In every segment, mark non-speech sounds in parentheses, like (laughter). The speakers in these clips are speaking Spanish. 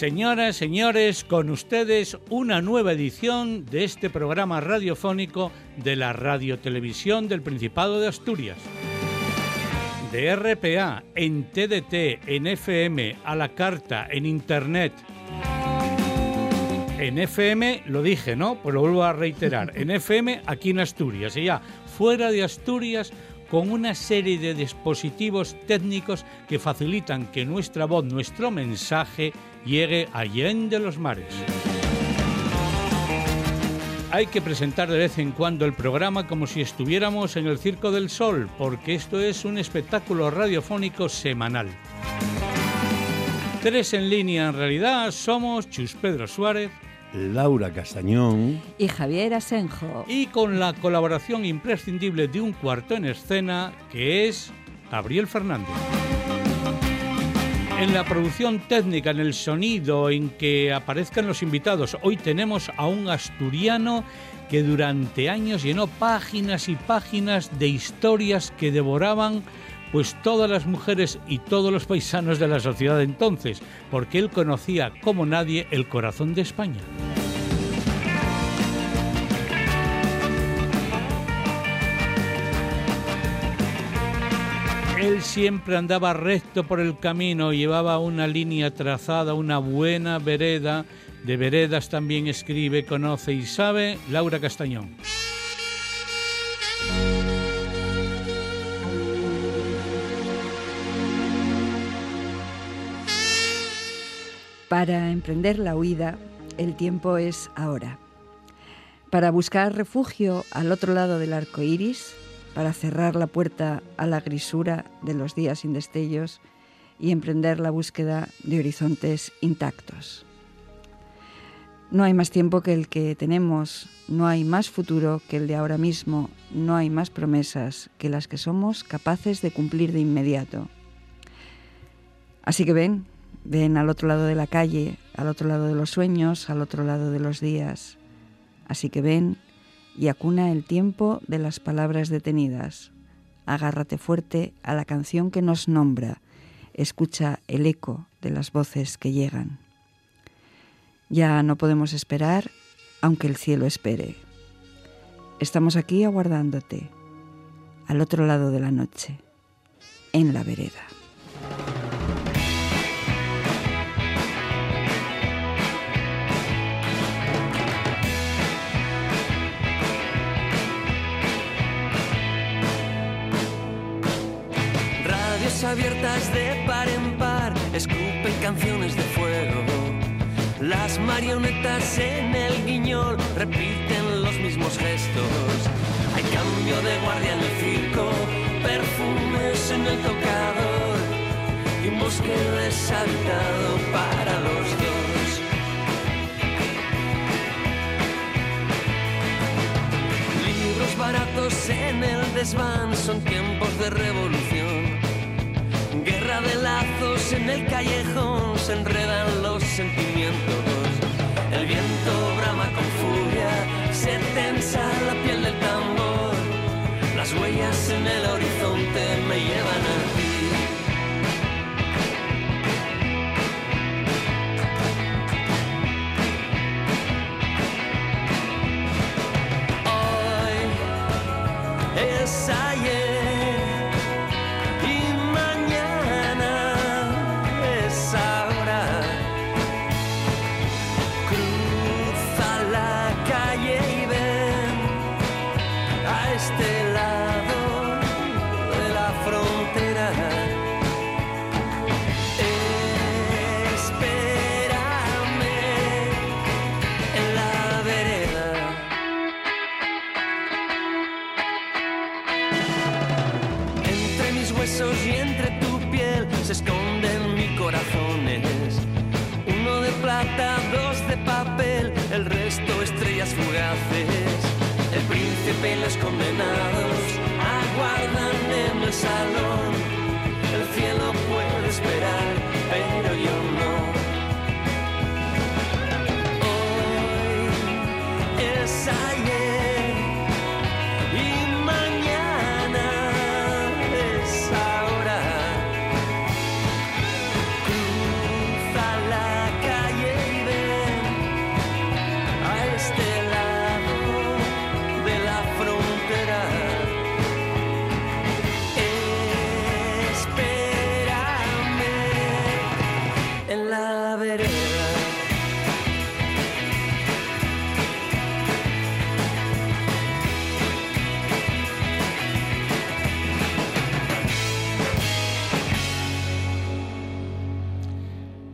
Señoras, señores, con ustedes una nueva edición de este programa radiofónico de la Radiotelevisión del Principado de Asturias. De RPA, en TDT, en FM, a la carta, en Internet. En FM, lo dije, ¿no? Pues lo vuelvo a reiterar. (laughs) En FM, aquí en Asturias. Y ya, fuera de Asturias, con una serie de dispositivos técnicos que facilitan que nuestra voz, nuestro mensaje, llegue allende los mares. Hay que presentar de vez en cuando el programa como si estuviéramos en el Circo del Sol, porque esto es un espectáculo radiofónico semanal. Tres en línea en realidad somos Chus Pedro Suárez, Laura Castañón y Javier Asenjo. Y con la colaboración imprescindible de un cuarto en escena que es Gabriel Fernández. En la producción técnica, en el sonido, en que aparezcan los invitados, hoy tenemos a un asturiano que durante años llenó páginas y páginas de historias que devoraban pues todas las mujeres y todos los paisanos de la sociedad de entonces, porque él conocía como nadie el corazón de España. Él siempre andaba recto por el camino, llevaba una línea trazada, una buena vereda. De veredas también escribe, conoce y sabe Laura Castañón. Para emprender la huida, el tiempo es ahora. Para buscar refugio al otro lado del arco iris, para cerrar la puerta a la grisura de los días sin destellos y emprender la búsqueda de horizontes intactos. No hay más tiempo que el que tenemos, no hay más futuro que el de ahora mismo, no hay más promesas que las que somos capaces de cumplir de inmediato. Así que ven, Ven al otro lado de la calle, al otro lado de los sueños, al otro lado de los días. Así que ven y acuna el tiempo de las palabras detenidas. Agárrate fuerte a la canción que nos nombra. Escucha el eco de las voces que llegan. Ya no podemos esperar, aunque el cielo espere. Estamos aquí aguardándote, al otro lado de la noche, en la vereda. Abiertas de par en par escupen canciones de fuego. Las marionetas en el guiñol repiten los mismos gestos. Hay cambio de guardia en el circo, perfumes en el tocador y un bosque deshabitado para los dos. Libros baratos en el desván son tiempos de revolución Guerra de lazos en el callejón, se enredan los sentimientos. El viento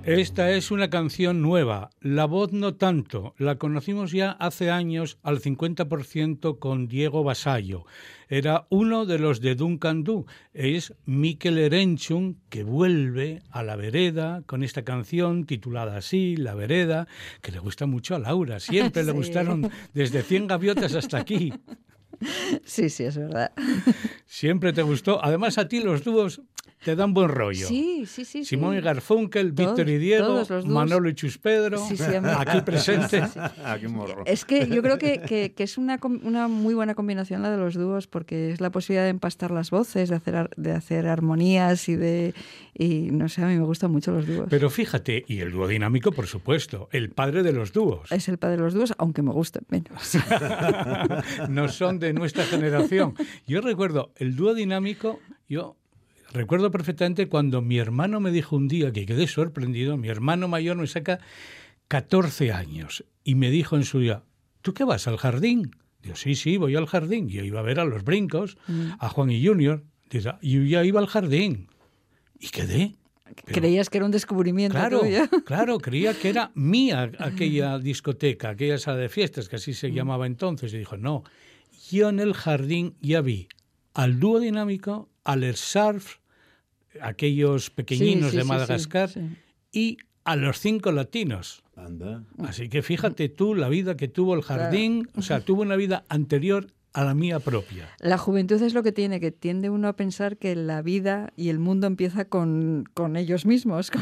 Esta es una canción nueva, la voz no tanto, la conocimos ya hace años al 50% con Diego Basallo. Era uno de los de Duncan Du, es Mikel Erenchun que vuelve a la vereda con esta canción titulada así, La vereda, que le gusta mucho a Laura, siempre le (laughs) gustaron desde 100 gaviotas hasta aquí. (laughs) Sí, sí, es verdad. Siempre te gustó. Además a ti los dúos te dan buen rollo. Sí, sí, sí. Simón sí. y Garfunkel, Víctor y Diego. Manolo y Chus Pedro, Sí, sí, a mí- aquí presentes. Ah, morro. Es que yo creo que, que- que es una, una muy buena combinación la de los dúos porque es la posibilidad de empastar las voces, de hacer, de hacer armonías y de... Y no sé, a mí me gustan mucho los dúos. Pero fíjate, y el dúo dinámico, por supuesto, el padre de los dúos. Es el padre de los dúos, aunque me gusten menos. (laughs) no son de nuestra generación. Yo recuerdo el dúo dinámico, yo recuerdo perfectamente cuando mi hermano me dijo un día que quedé sorprendido, mi hermano mayor me saca 14 años y me dijo en su día, ¿tú qué vas al jardín? Digo, sí, sí, voy al jardín. Yo iba a ver a los brincos, a Juan y Junior. Dice, yo ya iba al jardín. Y quedé. Pero- Creías que era un descubrimiento Claro, tuyo. (laughs) claro, creía que era mía aquella discoteca, aquella sala de fiestas, que así Mm. se llamaba entonces. Y dijo, no, yo en el jardín ya vi al dúo dinámico, al surf, aquellos pequeñinos Sí, sí, de Madagascar, sí, sí. y a los cinco latinos. Anda. Así que fíjate tú la vida que tuvo el jardín, o sea, tuvo una vida anterior a la mía propia. La juventud es lo que tiene, que tiende uno a pensar que la vida y el mundo empieza con, con ellos mismos. (laughs)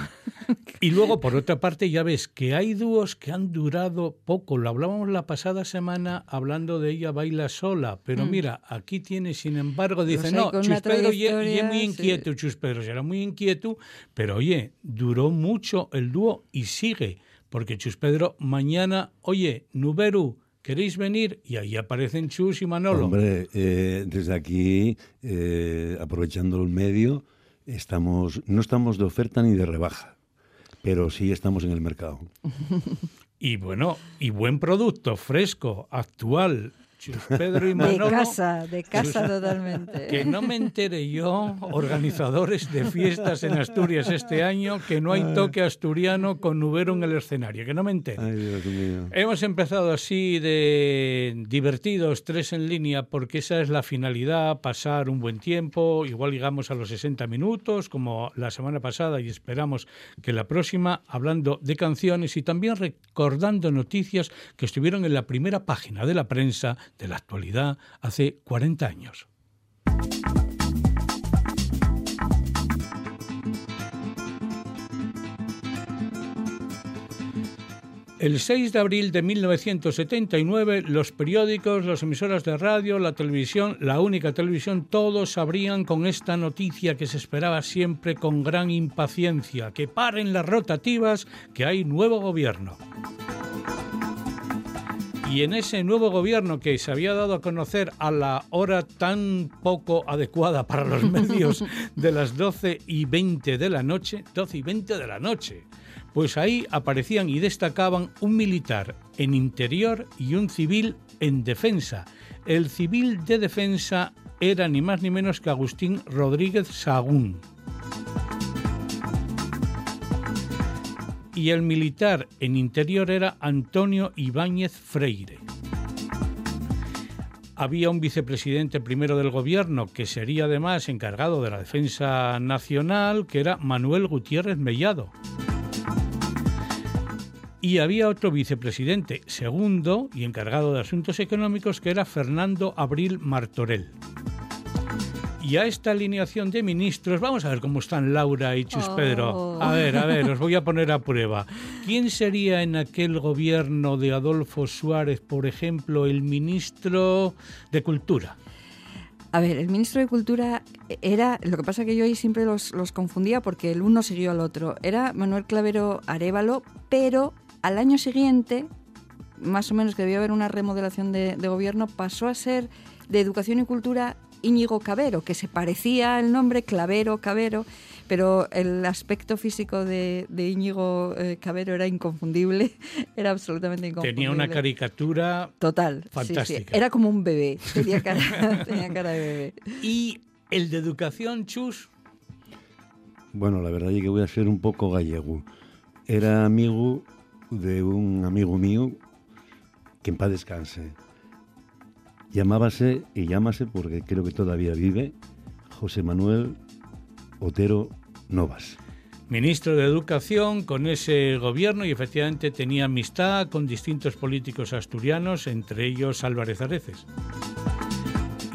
Y luego, por otra parte, ya ves que hay dúos que han durado poco. Lo hablábamos la pasada semana hablando de ella baila sola, pero mira, aquí tiene, sin embargo, dice, no, con Chus una Pedro y trayectoria, muy sí. inquieto, Chus Pedro era muy inquieto, pero oye, duró mucho el dúo y sigue, porque Chus Pedro mañana, oye, Nuberu, ¿queréis venir? Y ahí aparecen Chus y Manolo. Hombre, eh, desde aquí, eh, aprovechando el medio, estamos, no estamos de oferta ni de rebaja, pero sí estamos en el mercado. (laughs) Y bueno, y buen producto, fresco, actual. Chus Pedro y De casa, de casa Sus- totalmente. Que no me entere yo, organizadores de fiestas en Asturias este año, que no hay toque asturiano con Nubero en el escenario, que no me entere. Ay, Dios mío. Hemos empezado así de divertidos, tres en línea, porque esa es la finalidad, pasar un buen tiempo, igual llegamos a los 60 minutos, como la semana pasada, y esperamos que la próxima, hablando de canciones y también recordando noticias que estuvieron en la primera página de la prensa de la actualidad hace 40 años. El 6 de abril de 1979, los periódicos, las emisoras de radio, la televisión, la única televisión, todos abrían con esta noticia que se esperaba siempre con gran impaciencia, que paren las rotativas, que hay nuevo gobierno. Y en ese nuevo gobierno que se había dado a conocer a la hora tan poco adecuada para los (laughs) medios de las 12 y 20 de la noche, 12 y 20 de la noche, pues ahí aparecían y destacaban un militar en interior y un civil en defensa. El civil de defensa era ni más ni menos que Agustín Rodríguez Sagún. Y el militar en interior era Antonio Ibáñez Freire. Había un vicepresidente primero del gobierno que sería además encargado de la defensa nacional, que era Manuel Gutiérrez Mellado. Y había otro vicepresidente segundo y encargado de asuntos económicos que era Fernando Abril Martorell. Y a esta alineación de ministros, vamos a ver cómo están Laura y Chus Oh. Pedro. A ver, a ver, os voy a poner a prueba. ¿Quién sería en aquel gobierno de Adolfo Suárez, por ejemplo, el ministro de Cultura? A ver, el ministro de Cultura era, lo que pasa que yo ahí siempre los, los confundía porque el uno siguió al otro. Era Manuel Clavero Arevalo, pero al año siguiente, más o menos que debió haber una remodelación de, de gobierno, pasó a ser de Educación y Cultura Íñigo Cabero, que se parecía al nombre Clavero Cabero, pero el aspecto físico de, de Íñigo eh, Cabero era inconfundible, (laughs) era absolutamente inconfundible. Tenía una caricatura Total. sí, sí. Fantástica. Era como un bebé. Tenía cara, (laughs) tenía cara de bebé. y el de Educación, Chus. Bueno, la verdad es que voy a ser un poco gallego. era amigo de un amigo mío que en paz descanse. Llamábase y llámase, porque creo que todavía vive, José Manuel Otero Novas. Ministro de Educación con ese gobierno y efectivamente tenía amistad con distintos políticos asturianos, entre ellos Álvarez Areces.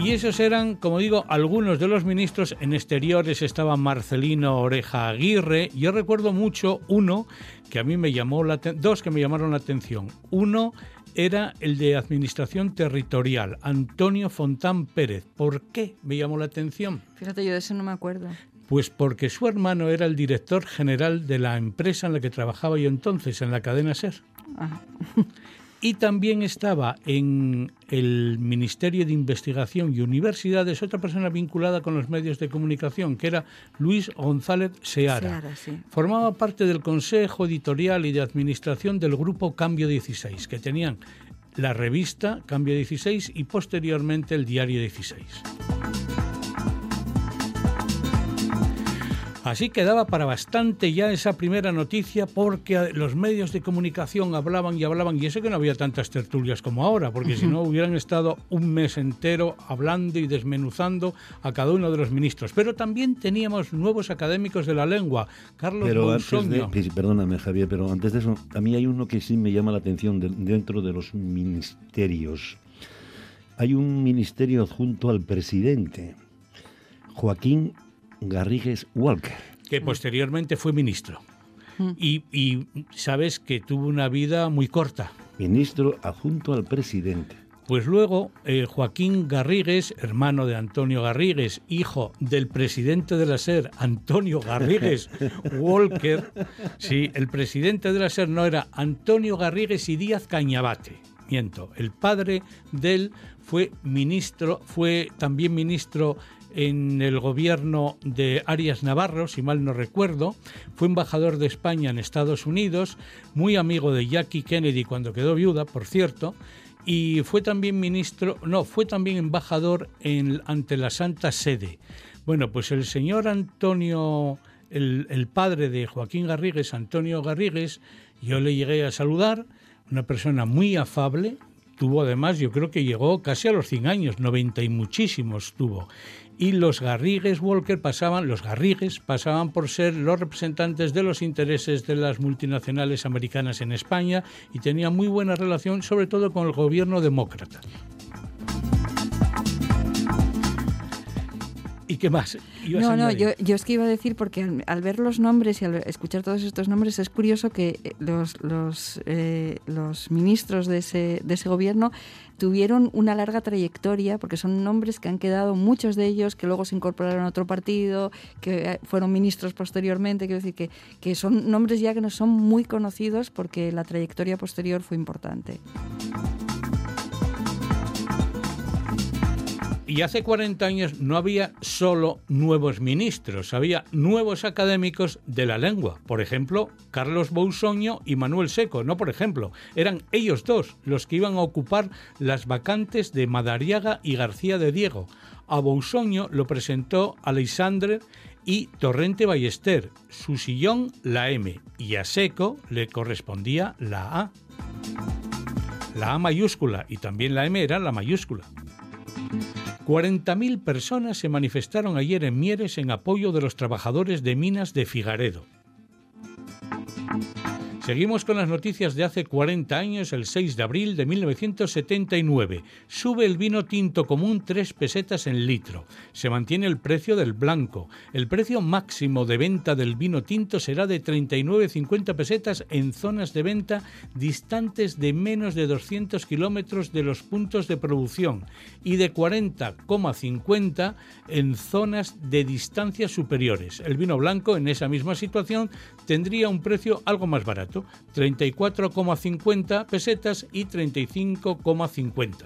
Y esos eran, como digo, algunos de los ministros. En exteriores estaba Marcelino Oreja Aguirre. Yo recuerdo mucho uno que a mí me llamó la dos que me llamaron la atención. Uno era el de Administración Territorial, Antonio Fontán Pérez. ¿Por qué me llamó la atención? Fíjate, yo de eso no me acuerdo. Pues porque su hermano era el director general de la empresa en la que trabajaba yo entonces, en la cadena SER. Ah. Y también estaba en el Ministerio de Investigación y Universidades otra persona vinculada con los medios de comunicación, que era Luis González Seara. Formaba parte del Consejo Editorial y de Administración del Grupo Cambio 16, que tenían la revista Cambio 16 y posteriormente el Diario 16. Así quedaba para bastante ya esa primera noticia porque los medios de comunicación hablaban y hablaban y eso que no había tantas tertulias como ahora, porque si no hubieran estado un mes entero hablando y desmenuzando a cada uno de los ministros. Pero también teníamos nuevos académicos de la lengua, Carlos Pero perdóname Javier, pero antes de eso, a mí hay uno que sí me llama la atención dentro de los ministerios. Hay un ministerio adjunto al presidente, Joaquín Garrigues Walker. Que posteriormente fue ministro. Y, sabes que tuvo una vida muy corta. Ministro adjunto al presidente. Pues luego eh, Joaquín Garrigues, hermano de Antonio Garrigues, hijo del presidente de la SER, Antonio Garrigues (laughs) Walker, sí, el presidente de la SER no era Antonio Garrigues y Díaz Cañabate, miento, el padre de él fue ministro, fue también ministro en el gobierno de Arias Navarro, si mal no recuerdo, fue embajador de España en Estados Unidos, muy amigo de Jackie Kennedy cuando quedó viuda, por cierto, y fue también ministro, no, fue también embajador ante la Santa Sede. Bueno, pues el señor Antonio, el, el padre de Joaquín Garrigues, Antonio Garrigues, yo le llegué a saludar, una persona muy afable, tuvo además, yo creo que llegó casi a los 100 años, 90 y muchísimos tuvo y los Garrigues Walker pasaban, los Garrigues pasaban por ser los representantes de los intereses de las multinacionales americanas en España y tenían muy buena relación sobre todo con el gobierno demócrata. ¿Y qué más? No, no, yo, es que iba a decir, porque al, ver los nombres y al escuchar todos estos nombres, es curioso que eh, los, los, eh, los ministros de ese, de ese gobierno tuvieron una larga trayectoria, porque son nombres que han quedado, muchos de ellos, que luego se incorporaron a otro partido, que eh, fueron ministros posteriormente, quiero decir que, que son nombres ya que no son muy conocidos porque la trayectoria posterior fue importante. Y hace 40 años no había solo nuevos ministros, había nuevos académicos de la lengua. Por ejemplo, Carlos Bousoño y Manuel Seco, no por ejemplo. Eran ellos dos los que iban a ocupar las vacantes de Madariaga y García de Diego. A Bousoño lo presentó Alexandre y Torrente Ballester, su sillón la M, y a Seco le correspondía la A. La A mayúscula y también la M era la mayúscula. 40.000 personas se manifestaron ayer en Mieres en apoyo de los trabajadores de minas de Figaredo. Seguimos con las noticias de hace 40 años, el 6 de abril de 1979. Sube el vino tinto común 3 pesetas en litro. Se mantiene el precio del blanco. El precio máximo de venta del vino tinto será de 39,50 pesetas en zonas de venta distantes de menos de 200 kilómetros de los puntos de producción y de 40,50 en zonas de distancias superiores. El vino blanco en esa misma situación tendría un precio algo más barato 34,50 pesetas y 35,50.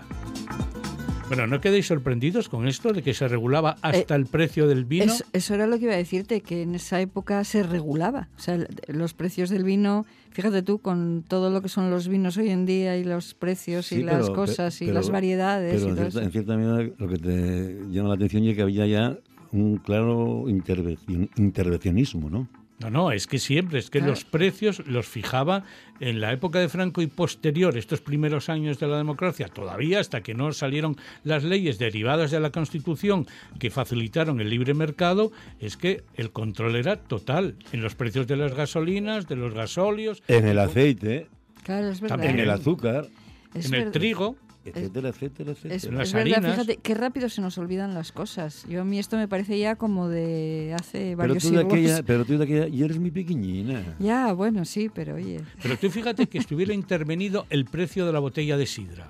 Bueno, ¿no quedéis sorprendidos con esto de que se regulaba hasta eh, el precio del vino? eso era lo que iba a decirte, que en esa época se regulaba. O sea, los precios del vino, fíjate tú, con todo lo que son los vinos hoy en día y los precios y las cosas y las variedades. Pero en, cierta, medida lo que te llama la atención es que había ya un claro intervencionismo, ¿no? No, no, es que siempre, es que Claro. los precios los fijaba en la época de Franco y posterior, estos primeros años de la democracia, todavía hasta que no salieron las leyes derivadas de la Constitución que facilitaron el libre mercado, es que el control era total en los precios de las gasolinas, de los gasóleos, En el aceite, Claro, es verdad. También en el azúcar, Es en el trigo. Etcétera, etcétera, etcétera. Es, las es verdad, harinas. fíjate, qué rápido se nos olvidan las cosas. Yo a mí esto me parece ya como de hace pero, varios tú de siglos. aquella, pero tú de aquella, y eres muy pequeñina. Ya, bueno, sí, pero oye. Pero tú fíjate que estuviera intervenido el precio de la botella de sidra.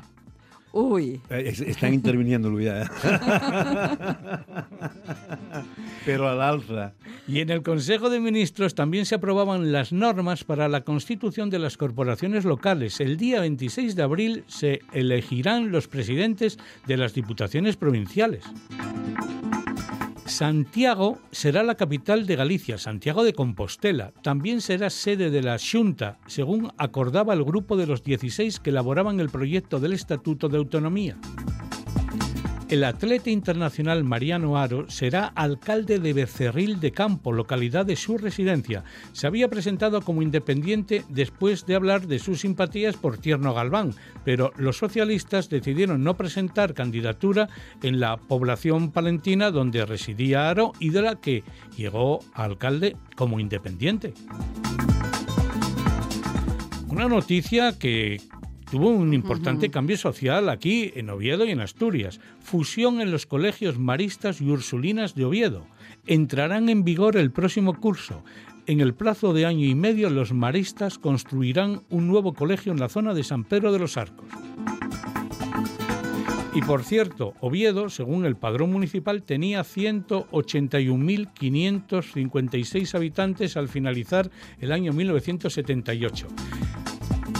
Uy, Eh, es- Están interviniendo, Luis. ¿eh? (laughs) pero al alza. Y en el Consejo de Ministros también se aprobaban las normas para la constitución de las corporaciones locales. El día 26 de abril se elegirán los presidentes de las diputaciones provinciales. Santiago será la capital de Galicia, Santiago de Compostela. También será sede de la Xunta, según acordaba el grupo de los 16 que elaboraban el proyecto del Estatuto de Autonomía. El atleta internacional Mariano Aro será alcalde de Becerril de Campo, localidad de su residencia. Se había presentado como independiente después de hablar de sus simpatías por Tierno Galván, pero los socialistas decidieron no presentar candidatura en la población palentina donde residía Aro y de la que llegó a alcalde como independiente. Una noticia que tuvo un importante cambio social aquí en Oviedo y en Asturias. Fusión en los colegios maristas y ursulinas de Oviedo. Entrarán en vigor el próximo curso. En el plazo de año y medio los maristas construirán un nuevo colegio en la zona de San Pedro de los Arcos. Y por cierto, Oviedo, según el padrón municipal, tenía 181.556 habitantes al finalizar el año 1978.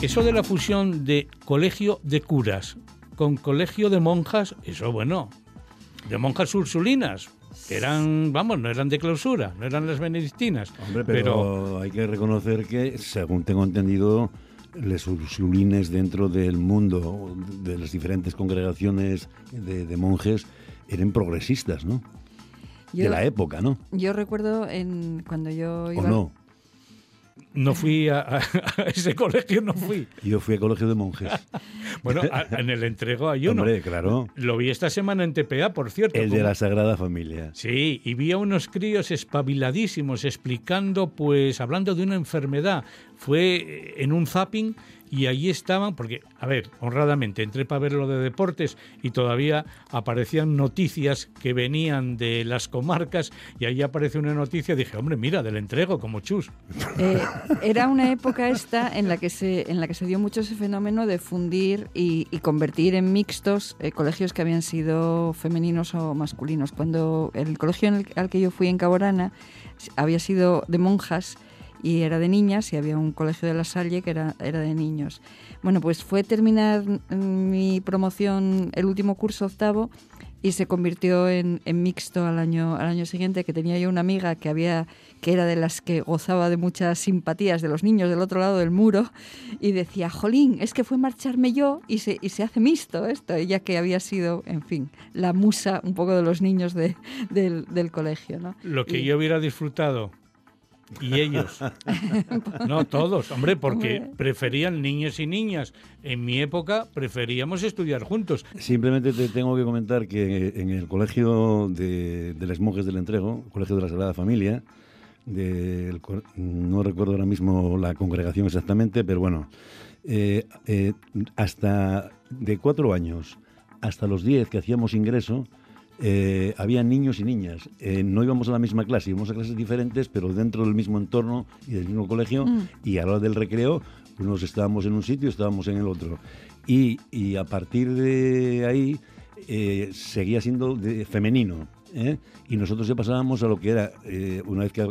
Eso de la fusión de colegio de curas con colegio de monjas, eso bueno, de monjas ursulinas, que eran, vamos, no eran de clausura, no eran las benedictinas. Hombre, pero, hay que reconocer que, según tengo entendido, los ursulines dentro del mundo de las diferentes congregaciones de, de monjes eran progresistas, ¿no? yo, de la época, ¿no? yo recuerdo en cuando yo ¿O iba. no? No fui a, a- a ese colegio, no fui. Yo fui a colegio de monjes. (laughs) Bueno, a- en el entrego hay uno. Hombre, claro. Lo vi esta semana en TPA, por cierto. El de la Sagrada Familia. Sí, y vi a unos críos espabiladísimos explicando, pues, hablando de una enfermedad. Fue en un zapping y allí estaban, porque, a ver, honradamente, entré para ver lo de deportes y todavía aparecían noticias que venían de las comarcas y ahí aparece una noticia, dije, hombre, mira, del entrego, como chus. Eh, era una época esta en la que se en la que se dio mucho ese fenómeno de fundir y, convertir en mixtos eh, colegios que habían sido femeninos o masculinos. Cuando el colegio el- al que yo fui en Caborana había sido de monjas y era de niñas y había un colegio de la Salle que era, era de niños. Bueno, pues fue terminar mm, mi promoción el último curso octavo y se convirtió en, en mixto al año, al año siguiente, que tenía yo una amiga que había que era de las que gozaba de muchas simpatías de los niños del otro lado del muro y decía, jolín, es que fue marcharme yo y se, y se hace mixto esto, ella que había sido, en fin, la musa un poco de los niños de- del, del colegio. ¿no? Lo que Y- yo hubiera disfrutado. Y ellos. (laughs) No todos, hombre, porque preferían niños y niñas. En mi época preferíamos estudiar juntos. Simplemente te tengo que comentar que en el colegio de, de las monjes del entrego, colegio de la Sagrada Familia, del co- no recuerdo ahora mismo la congregación exactamente, pero bueno, eh, eh, hasta de cuatro años hasta los diez que hacíamos ingreso, eh, había niños y niñas. Eh, no íbamos a la misma clase, íbamos a clases diferentes, pero dentro del mismo entorno y del mismo colegio. Mm. Y a la hora del recreo, unos estábamos en un sitio, estábamos en el otro. Y, y a partir de ahí eh, seguía siendo de- femenino. ¿eh? Y nosotros ya pasábamos a lo que era, eh, una vez que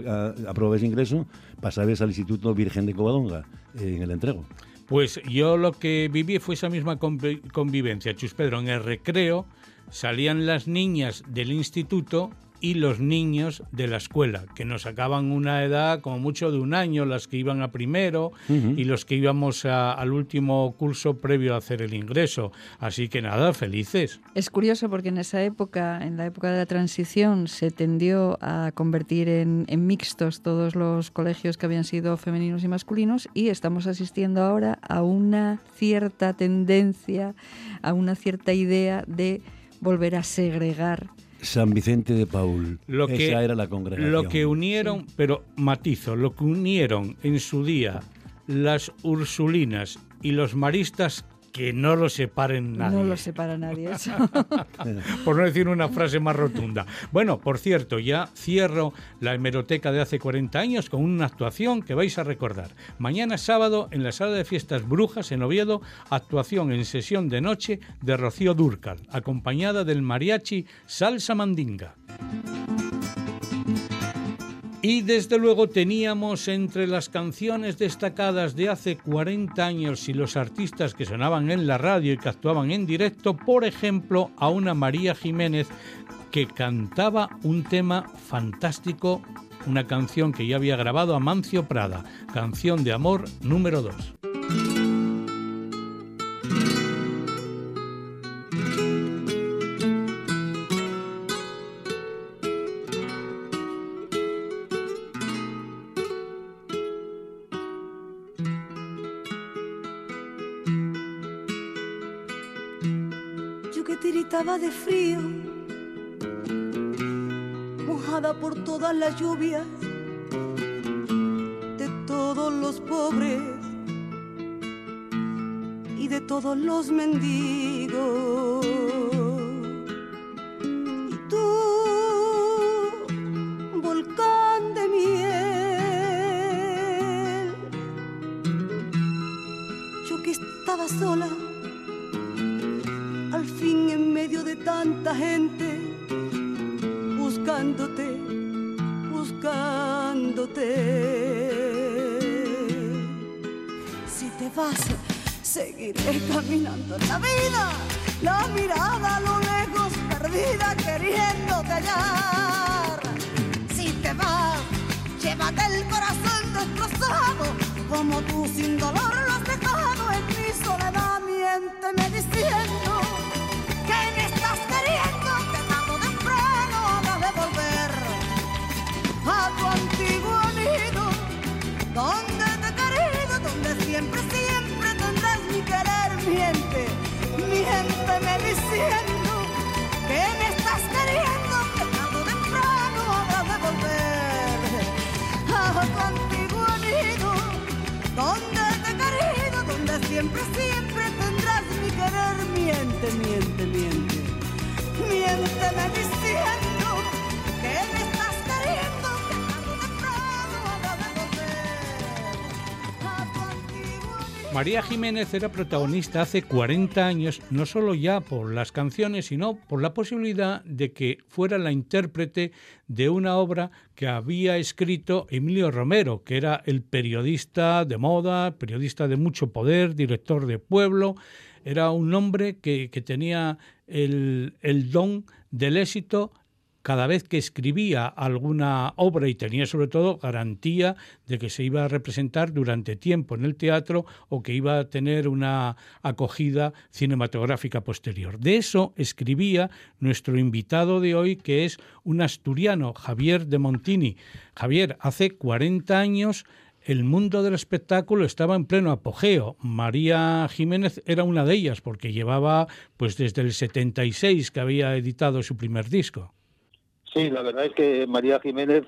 aprobabas ingreso, pasabas al Instituto Virgen de Covadonga, eh, en el entrego. Pues yo lo que viví fue esa misma convi- convivencia, Chus Pedro. En el recreo salían las niñas del instituto y los niños de la escuela, que nos sacaban una edad como mucho de un año, las que iban a primero y los que íbamos al último curso previo a hacer el ingreso. Así que nada, felices. Es curioso porque en esa época, en la época de la transición, se tendió a convertir en, en mixtos todos los colegios que habían sido femeninos y masculinos y estamos asistiendo ahora a una cierta tendencia, a una cierta idea de volver a segregar San Vicente de Paul. Lo Esa que, era la congregación. Lo que unieron, pero matizo, lo que unieron en su día las ursulinas y los maristas que no lo separen nadie. No lo separa nadie eso. (laughs) por no decir una frase más rotunda. Bueno, por cierto, ya cierro la hemeroteca de hace 40 años con una actuación que vais a recordar. Mañana sábado en la sala de fiestas Brujas en Oviedo, actuación en sesión de noche de Rocío Durcal, acompañada del mariachi Salsa Mandinga. Y desde luego teníamos entre las canciones destacadas de hace 40 años y los artistas que sonaban en la radio y que actuaban en directo, por ejemplo, a una María Jiménez que cantaba un tema fantástico, una canción que ya había grabado Amancio Prada, canción de amor número 2. De frío, mojada por todas las lluvias de todos los pobres y de todos los mendigos. Y tú, volcán de miel, yo que estaba sola tanta gente buscándote, buscándote. Si te vas, seguiré caminando en la vida, la mirada a lo lejos perdida queriéndote hallar. Si te vas, llévate el corazón destrozado, como tú sin dolor lo has dejado en mi soledad, miénteme diciendo siempre, siempre tendrás mi querer, miente, miente, miente, miente me diciendo María Jiménez era protagonista hace 40 años, no solo ya por las canciones, sino por la posibilidad de que fuera la intérprete de una obra que había escrito Emilio Romero, que era el periodista de moda, periodista de mucho poder, director de pueblo. Era un hombre que, tenía el, el don del éxito cada vez que escribía alguna obra y tenía sobre todo garantía de que se iba a representar durante tiempo en el teatro o que iba a tener una acogida cinematográfica posterior. De eso escribía nuestro invitado de hoy, que es un asturiano, Javier de Montini. Javier, hace 40 años el mundo del espectáculo estaba en pleno apogeo. María Jiménez era una de ellas porque llevaba pues desde el 76 que había editado su primer disco. Sí, la verdad es que María Jiménez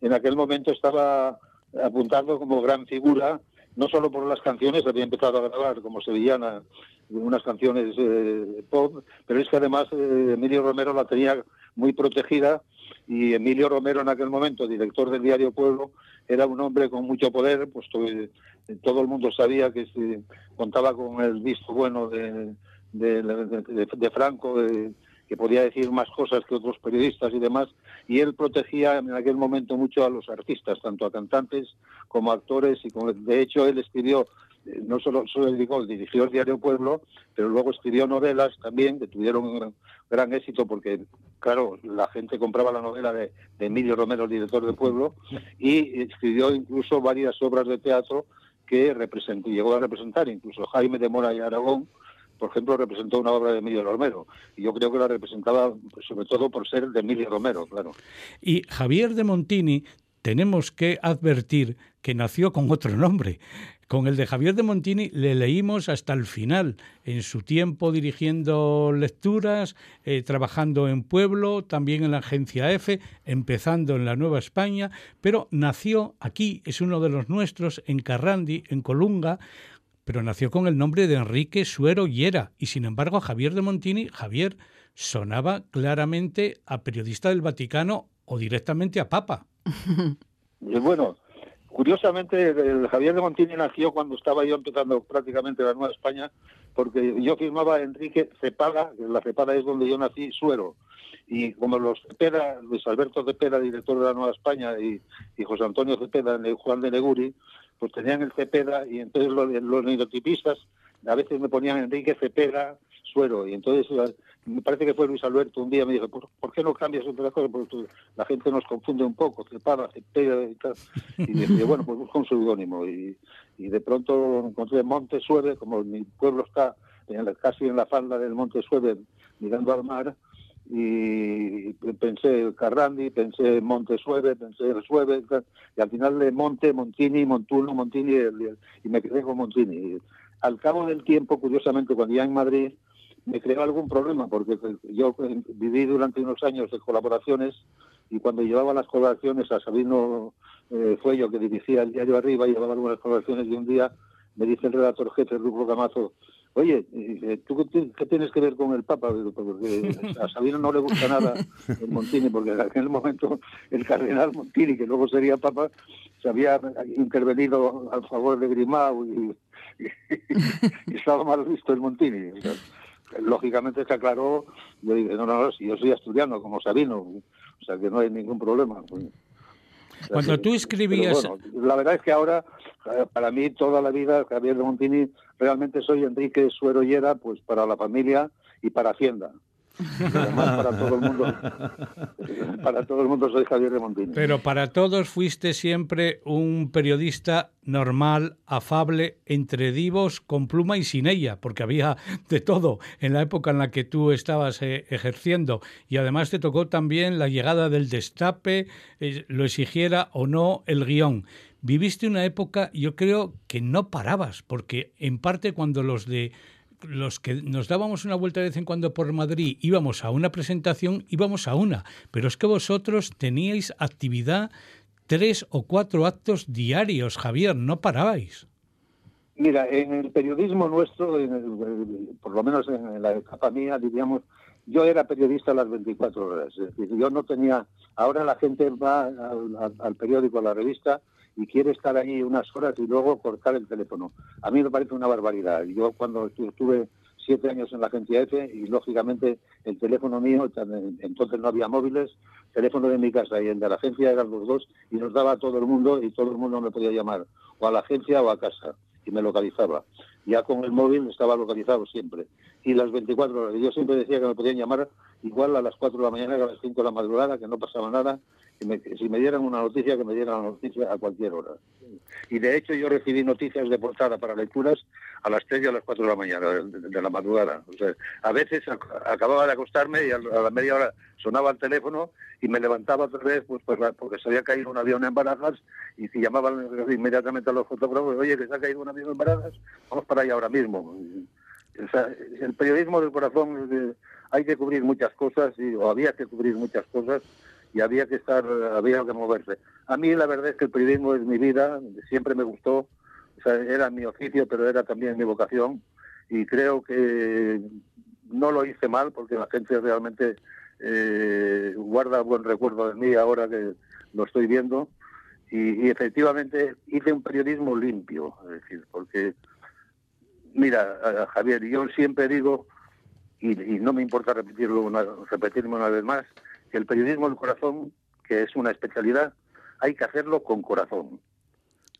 en aquel momento estaba apuntando como gran figura, no solo por las canciones, había empezado a grabar como sevillana unas canciones eh, pop, pero es que además eh, Emilio Romero la tenía muy protegida y Emilio Romero en aquel momento, director del diario Pueblo, era un hombre con mucho poder, puesto que todo el mundo sabía que se contaba con el visto bueno de, Franco, que podía decir más cosas que otros periodistas y demás, y él protegía en aquel momento mucho a los artistas, tanto a cantantes como a actores, y de hecho él escribió, eh, no solo, solo dedicó, dirigió el diario Pueblo, pero luego escribió novelas también que tuvieron un gran, éxito porque claro, la gente compraba la novela de, Emilio Romero, el director de Pueblo, y escribió incluso varias obras de teatro que representó, llegó a representar, incluso Jaime de Mora y Aragón, por ejemplo, representó una obra de Emilio Romero. Y yo creo que la representaba pues, sobre todo por ser de Emilio Romero, claro. Y Javier de Montini, tenemos que advertir que nació con otro nombre. Con el de Javier de Montini le leímos hasta el final, en su tiempo dirigiendo lecturas, eh, trabajando en Pueblo, también en la agencia F, empezando en la Nueva España, pero nació aquí, es uno de los nuestros, en Carrandi, en Colunga, pero nació con el nombre de Enrique Suero Hiera, y sin embargo Javier de Montini, Javier, sonaba claramente a periodista del Vaticano o directamente a Papa. Y (laughs) bueno, Curiosamente, el Javier de Montini nació cuando estaba yo empezando prácticamente la Nueva España, porque yo firmaba Enrique Cepeda, la Cepeda es donde yo nací, Suero. Y como los Cepeda, Luis Alberto Cepeda, director de la Nueva España, y, José Antonio Cepeda, Juan de Neguri, pues tenían el Cepeda, y entonces los, los neurotipistas a veces me ponían Enrique Cepeda, Suero, y entonces me parece que fue Luis Alberto un día me dijo, ¿por, qué no cambias otra cosa? Porque la gente nos confunde un poco, se pega y tal. Y dije, bueno, pues busco un seudónimo. Y, y de pronto encontré Monte Sueve, como mi pueblo está casi en la falda del Monte Sueve, mirando al mar, y pensé Carrandi, pensé Monte Sueve, pensé el Sueve, y al final de Monte, Montini, Montuno, Montini, y me quedé con Montini. al cabo del tiempo, curiosamente, cuando ya en Madrid, me creó algún problema porque yo viví durante unos años de colaboraciones y cuando llevaba las colaboraciones a Sabino eh, Fuello, que dirigía el diario Arriba, llevaba algunas colaboraciones y un día me dice el redactor jefe, Rufo Camazo, oye, eh, ¿tú qué tienes que ver con el Papa? Porque (laughs) a Sabino no le gusta nada el Montini, porque en aquel momento el cardenal Montini, que luego sería Papa, se había intervenido a favor de Grimao y, estaba mal visto el Montini lógicamente se aclaró, yo dije, no, no, si yo soy asturiano, como Sabino, o sea que no hay ningún problema. Cuando tú escribías... la verdad es que ahora, eh, para mí, toda la vida, Javier de Montini, realmente soy Enrique Suero Llera, pues para la familia y para Hacienda para todo el mundo, (laughs) para todo el mundo soy Javier de Montini. Pero para todos fuiste siempre un periodista normal, afable, entre divos, con pluma y sin ella, porque había de todo en la época en la que tú estabas eh, ejerciendo. Y además te tocó también la llegada del destape, eh, lo exigiera o no el guion viviste una época, yo creo que no parabas, porque en parte cuando los de los que nos dábamos una vuelta de vez en cuando por Madrid, íbamos a una presentación, íbamos a una, pero es que vosotros teníais actividad tres o cuatro actos diarios, Javier, no parabais. Mira, en el periodismo nuestro, por lo menos en la etapa mía, diríamos, yo era periodista las 24 horas. Es decir, yo no tenía. Ahora la gente va al periódico, a la revista, y quiere estar ahí unas horas y luego cortar el teléfono. A mí me parece una barbaridad. Yo cuando estuve siete años en la agencia F y lógicamente el teléfono mío, entonces no había móviles, el teléfono de mi casa y el de la agencia eran los dos y nos daba a todo el mundo y todo el mundo me podía llamar o a la agencia o a casa y me localizaba. Ya con el móvil estaba localizado siempre. Y las 24 horas. Yo siempre decía que me podían llamar igual a las 4 de la mañana que a las 5 de la madrugada, que no pasaba nada. Y si me dieran una noticia, que me dieran la noticia a cualquier hora. Y de hecho yo recibí noticias de portada para lecturas a las 3 y a las 4 de la mañana, de, la madrugada. O sea, a veces acababa de acostarme y a la media hora sonaba el teléfono y me levantaba otra vez pues, pues porque se había caído un avión en Barajas y si llamaban inmediatamente a los fotógrafos, oye, que se ha caído un avión en Barajas, vamos para allá ahora mismo. el periodismo del corazón hay que cubrir muchas cosas y, o había que cubrir muchas cosas y había que estar, había que moverse. A mí la verdad es que el periodismo es mi vida, siempre me gustó, era mi oficio, pero era también mi vocación y creo que no lo hice mal porque la gente realmente eh, guarda buen recuerdo de mí ahora que lo estoy viendo y, efectivamente hice un periodismo limpio, es decir, porque mira, Javier, yo siempre digo y, no me importa repetirlo una, repetirme una vez más que el periodismo del corazón, que es una especialidad, hay que hacerlo con corazón.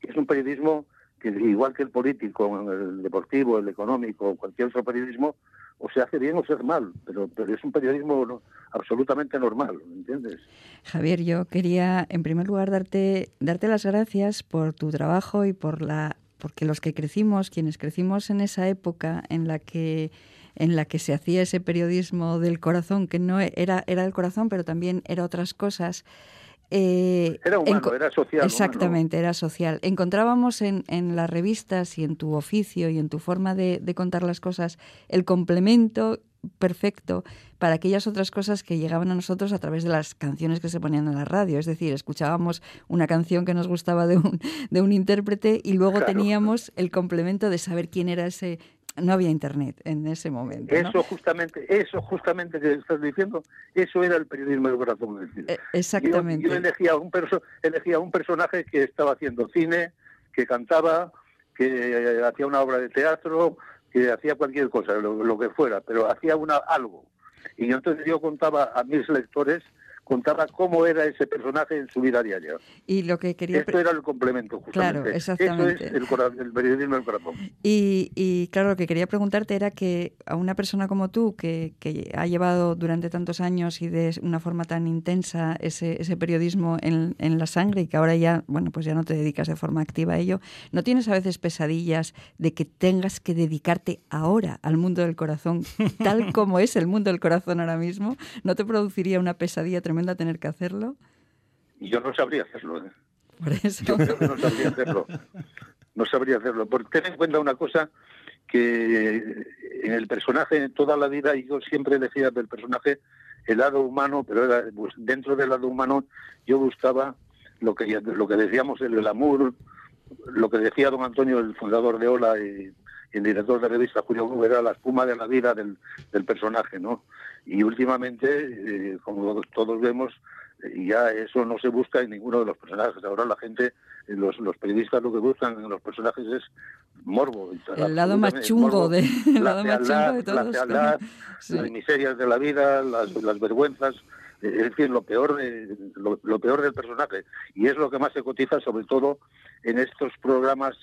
Es un periodismo que igual que el político, el deportivo, el económico, cualquier otro periodismo, o se hace bien o se hace mal, pero, es un periodismo absolutamente normal, ¿entiendes? Javier, yo quería en primer lugar darte, darte las gracias por tu trabajo y por la porque los que crecimos, quienes crecimos en esa época en la que en la que se hacía ese periodismo del corazón, que no era, era del corazón, pero también era otras cosas, eh, era humano, era social. Exactamente, era social. Encontrábamos en, en, las revistas y en tu oficio y en tu forma de, de, contar las cosas el complemento perfecto para aquellas otras cosas que llegaban a nosotros a través de las canciones que se ponían en la radio. Es decir, escuchábamos una canción que nos gustaba de un, de un intérprete y luego teníamos el complemento de saber quién era ese no había internet en ese momento. Eso justamente, eso justamente que estás diciendo, eso era el periodismo del corazón. Eh, exactamente. Yo, elegía un perso elegía un personaje que estaba haciendo cine, que cantaba, que hacía una obra de teatro, que hacía cualquier cosa, lo, que fuera, pero hacía una algo. Y entonces yo contaba a mis lectores contaba cómo era ese personaje en su vida diaria. Y lo que quería... Esto era el complemento, justamente. Claro, exactamente. Eso es el, periodismo del corazón. Y, y, claro, lo que quería preguntarte era que a una persona como tú, que, que, ha llevado durante tantos años y de una forma tan intensa ese, ese periodismo en, en, la sangre y que ahora ya, bueno, pues ya no te dedicas de forma activa a ello, ¿no tienes a veces pesadillas de que tengas que dedicarte ahora al mundo del corazón, tal (laughs) como es el mundo del corazón ahora mismo? ¿No te produciría una pesadilla tremenda? Tener que hacerlo? Yo no sabría hacerlo. ¿eh? Por eso. Yo creo que no sabría hacerlo. No sabría hacerlo. Porque ten en cuenta una cosa que en el personaje, toda la vida, yo siempre decía del personaje el lado humano, pero era, pues, dentro del lado humano yo buscaba lo que lo que decíamos el, glamour, lo que decía don Antonio, el fundador de Ola y, el director de revista Julio era la espuma de la vida del, del personaje, ¿no? Y últimamente, eh, como todos vemos, eh, ya eso no se busca en ninguno de los personajes. Ahora la gente, eh, los, los periodistas lo que buscan en los personajes es morbo. El lado más (laughs) chungo de, el lado más chungo de todos. La (laughs) las miserias de la vida, las, las vergüenzas, es decir, lo peor, de, lo, lo, peor del personaje. Y es lo que más se cotiza, sobre todo en estos programas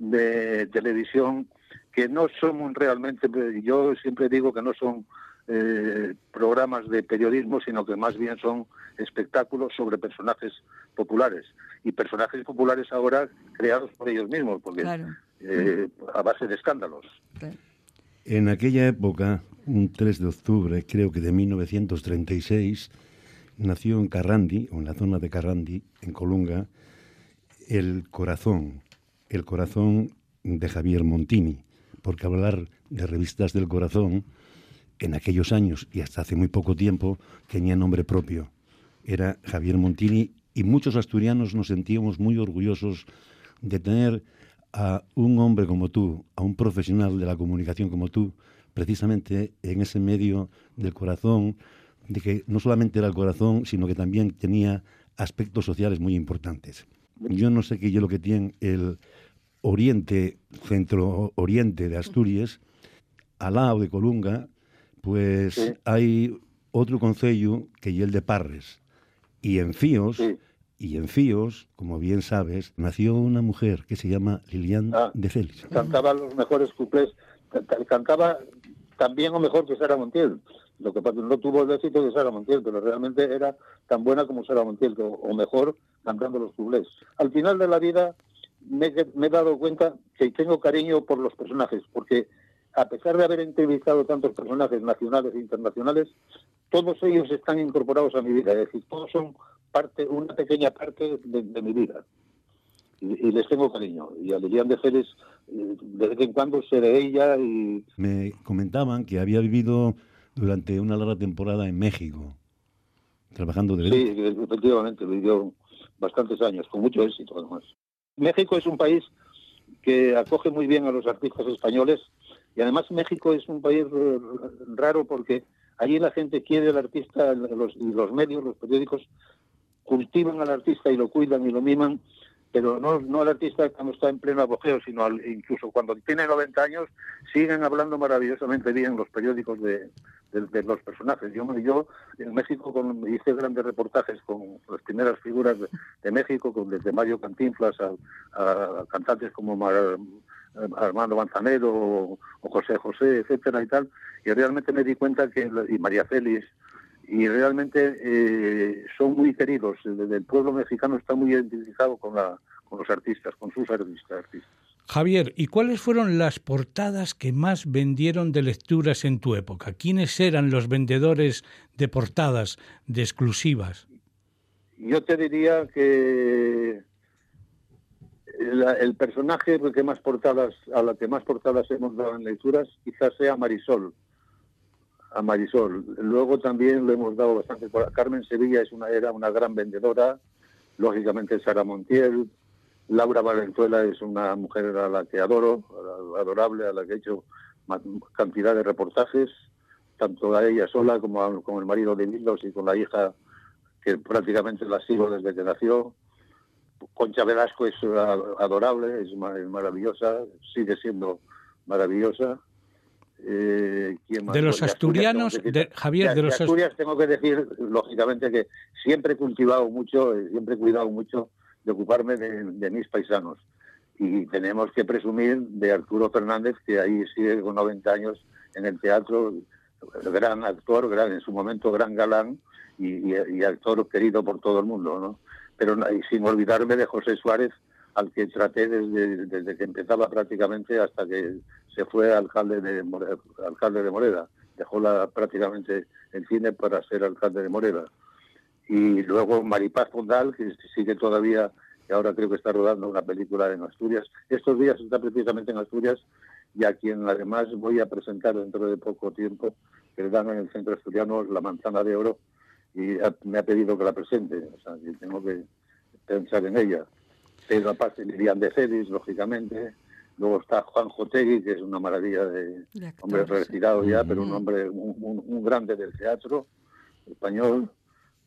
de televisión que no son realmente, yo siempre digo que no son eh, programas de periodismo, sino que más bien son espectáculos sobre personajes populares. Y personajes populares ahora creados por ellos mismos, porque eh, a base de escándalos. En aquella época, un 3 de octubre, creo que de 1936, nació en Carrandi, o en la zona de Carrandi, en Colunga, el corazón, el corazón de Javier Montini, porque hablar de revistas del corazón en aquellos años y hasta hace muy poco tiempo tenía nombre propio. Era Javier Montini y muchos asturianos nos sentíamos muy orgullosos de tener a un hombre como tú, a un profesional de la comunicación como tú, precisamente en ese medio del corazón, de que no solamente era el corazón, sino que también tenía aspectos sociales muy importantes. Yo no sé qué lo que tiene el oriente, centro-oriente de Asturias, al lado de Colunga, pues sí. hai outro concello que é el de Parres. Y en Fíos, sí. y en Fíos, como bien sabes, nació una mujer que se llama Lilian ah, de Félix. Cantaba los mejores cuplés, cantaba también o mejor que Sara Montiel. Lo que pasa no tuvo el éxito de Sara Montiel, pero realmente era tan buena como Sara Montiel, o mejor cantando los cuplés. Al final de la vida me, me he dado cuenta que tengo cariño por los personajes, porque a pesar de haber entrevistado tantos personajes nacionales e internacionales, todos ellos están incorporados a mi vida, es decir, todos son parte, una pequeña parte de, de mi vida. Y, y, les tengo cariño. Y a Lilian de Félix, eh, de vez en cuando sé de ella y... Me comentaban que había vivido durante una larga temporada en México, trabajando de... Sí, efectivamente, vivió bastantes años, con mucho éxito además. México es un país que acoge muy bien a los artistas españoles y además México es un país raro porque allí la gente quiere al artista, los, los medios, los periódicos cultivan al artista y lo cuidan y lo miman, pero no, al artista cuando está en pleno apogeo, sino al, incluso cuando tiene 90 años, siguen hablando maravillosamente bien los periódicos de, los personajes. Yo, yo en México hice grandes reportajes con las primeras figuras de, México, con, desde Mario Cantinflas a, cantantes como Armando Manzanero o, José José, etcétera y tal, y realmente me di cuenta que, y María Félix, y realmente eh, son muy queridos. El, pueblo mexicano está muy identificado con, la, con los artistas, con sus artistas. Javier, ¿y cuáles fueron las portadas que más vendieron de lecturas en tu época? ¿Quiénes eran los vendedores de portadas, de exclusivas? Yo te diría que el personaje que más portadas, a la que más portadas hemos dado en lecturas quizás sea Marisol. A Marisol. Luego también lo hemos dado bastante. Carmen Sevilla es una, era una gran vendedora. Lógicamente Sara Montiel, Laura Valenzuela es una mujer a la que adoro, adorable, a la que he hecho cantidad de reportajes, tanto a ella sola como con el marido de Mildos y con la hija que prácticamente la sigo desde que nació. Concha Velasco es adorable, es maravillosa, sigue siendo maravillosa. Eh, de los asturianos, de, Javier, de, los Asturias tengo que decir, lógicamente, que siempre he cultivado mucho, eh, siempre he cuidado mucho de ocuparme de, mis paisanos. Y tenemos que presumir de Arturo Fernández, que ahí sigue con 90 años en el teatro, gran actor, gran, en su momento gran galán y, actor querido por todo el mundo. ¿no? Pero sin olvidarme de José Suárez, al que traté desde, que empezaba prácticamente hasta que se fue alcalde de, alcalde de Moreda. Dejó la, prácticamente el cine para ser alcalde de Moreda y luego Maripaz Fondal, que sigue todavía, y ahora creo que está rodando una película en Asturias. Estos días está precisamente en Asturias y a quien además voy a presentar dentro de poco tiempo, que le dan en el Centro Asturiano la Manzana de Oro y me ha pedido que la presente, o sea, que tengo que pensar en ella. Pedro aparte Miriam de Cedis, lógicamente. Luego está Juan Jotegui, que es una maravilla de, hombre retirado ya, pero un hombre, un grande del teatro español.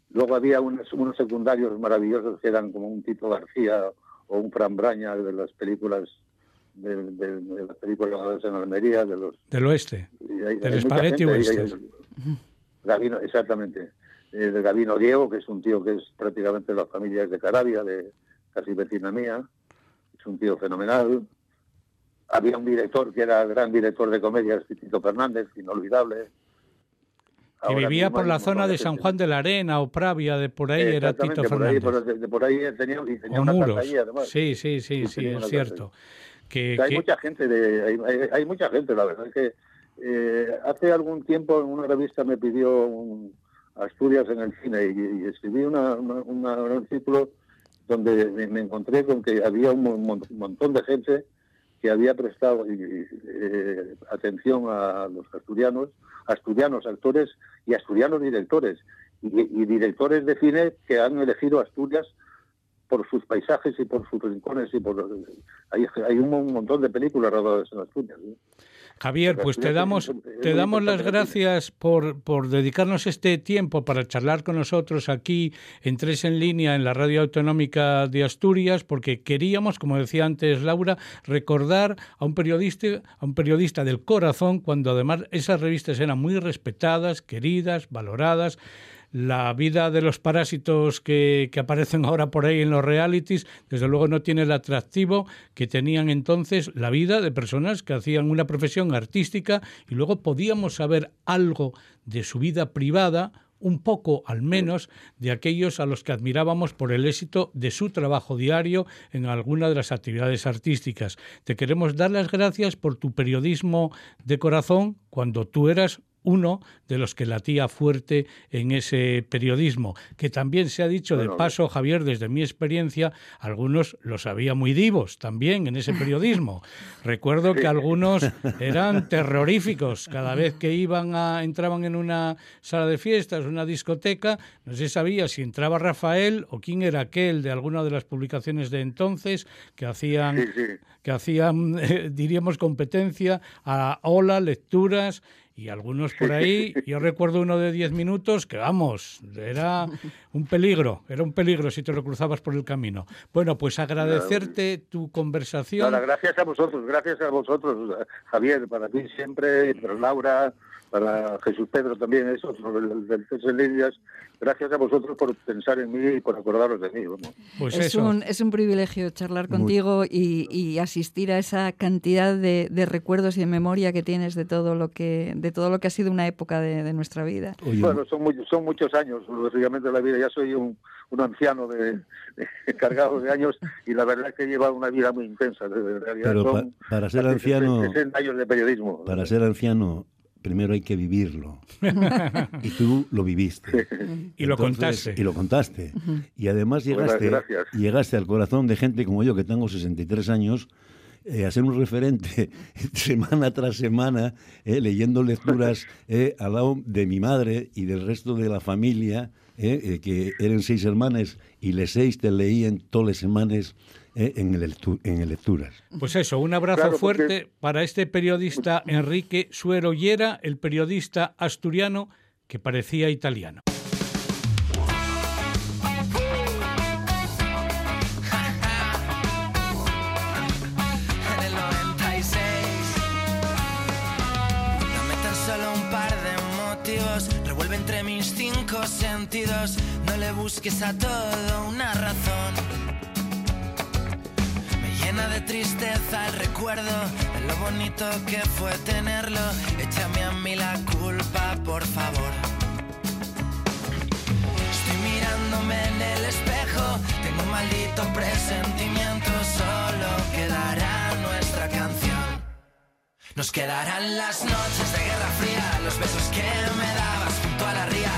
Luego había unos, secundarios maravillosos que eran como un Tito García o un Fran Braña de las películas de, las películas en Almería, de los del oeste, del espagueti oeste. Gavino, exactamente. Eh, de Gavino Diego, que es un tío que es prácticamente de las familias de Carabia, de casi vecina mía, es un tío fenomenal. Había un director que era gran director de comedias, Tito Fernández, inolvidable que vivía por la zona de San Juan de la Arena o Pravia, de por ahí era Tito Fernández. Por ahí, por, ahí tenía, una muros. Sí, sí, sí, sí, es cierto. Que, hay mucha gente, de, hay, mucha gente, la verdad es que eh, hace algún tiempo en una revista me pidió un Asturias en el cine y, escribí una, un artículo donde me, encontré con que había un montón de gente que había prestado eh, atención a los asturianos, asturianos actores y asturianos directores, y, directores de cine que han elegido Asturias por sus paisajes y por sus rincones y por hay, hay un montón de películas rodadas en Asturias. Javier, pues te damos, te damos las gracias por, por dedicarnos este tiempo para charlar con nosotros aquí en Tres en Línea en la Radio Autonómica de Asturias, porque queríamos, como decía antes Laura, recordar a un periodista, a un periodista del corazón, cuando además esas revistas eran muy respetadas, queridas, valoradas la vida de los parásitos que, que, aparecen ahora por ahí en los realities, desde luego no tiene el atractivo que tenían entonces la vida de personas que hacían una profesión artística y luego podíamos saber algo de su vida privada un poco al menos de aquellos a los que admirábamos por el éxito de su trabajo diario en alguna de las actividades artísticas. Te queremos dar las gracias por tu periodismo de corazón cuando tú eras uno de los que latía fuerte en ese periodismo, que también se ha dicho de paso, Javier, desde mi experiencia, algunos los había muy divos también en ese periodismo. (laughs) Recuerdo que algunos (laughs) eran terroríficos. Cada vez que iban a, entraban en una sala de fiestas, una discoteca, no se sabía si entraba Rafael o quién era aquel de alguna de las publicaciones de entonces que hacían, que hacían (laughs) diríamos, competencia a Hola, lecturas y algunos por (laughs) ahí, yo recuerdo uno de 10 minutos que vamos, era un peligro, era un peligro si te lo cruzabas por el camino. Bueno, pues agradecerte tu conversación. gracias a vosotros, gracias a vosotros, Javier, para ti siempre, para Laura, para Jesús Pedro también, eso, del en líneas. Gracias a vosotros por pensar en mí y por acordaros de mí. Pues es, Un, es un privilegio charlar contigo y, asistir a esa cantidad de, recuerdos y de memoria que tienes de todo lo que de todo lo que ha sido una época de, nuestra vida. Bueno, son, son muchos años, lógicamente, la vida. Ya soy un, un anciano de, cargado de años y la verdad es que he llevado una vida muy intensa. Pero para ser anciano... años de periodismo. Para ser anciano primero hay que vivirlo. (laughs) y tú lo viviste. y lo contaste. Y lo contaste. Y además llegaste, llegaste al corazón de gente como yo, que tengo 63 años, eh, a ser un referente (laughs) semana tras semana, eh, leyendo lecturas (laughs) eh, al lado de mi madre y del resto de la familia, que eran seis hermanas, y les seis te leían todas las semanas eh, en, el, en lecturas. Pues eso, un abrazo fuerte para este periodista Enrique Suero Yera, el periodista asturiano que parecía italiano. revuelve entre mis cinco sentidos. No le busques a todo una razón llena de tristeza el recuerdo de lo bonito que fue tenerlo. Échame a mí la culpa, por favor. Estoy mirándome en el espejo, tengo un maldito presentimiento, solo quedará nuestra canción. Nos quedarán las noches de guerra fría, los besos que me dabas junto a la ría,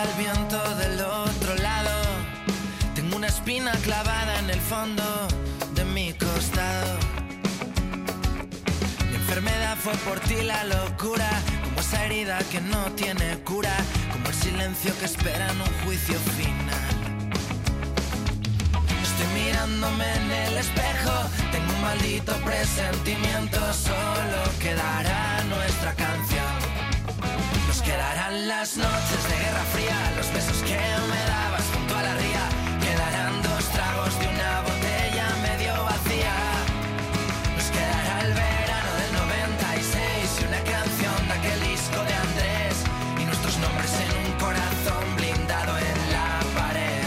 el viento del otro lado. Tengo una espina clavada en el fondo de mi costado. Mi enfermedad fue por ti la locura, como esa herida que no tiene cura, como el silencio que espera un juicio final. Estoy mirándome en el espejo, tengo un maldito presentimiento, solo quedará nuestra canción. Quedarán las noches de guerra fría, los besos que me dabas junto a la ría. Quedarán dos tragos de una botella medio vacía. Nos quedará el verano del 96 y una canción de aquel disco de Andrés. Y nuestros nombres en un corazón blindado en la pared.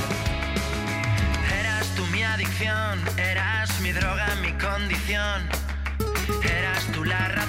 Eras tú mi adicción, eras mi droga, mi condición. Eras tú la razón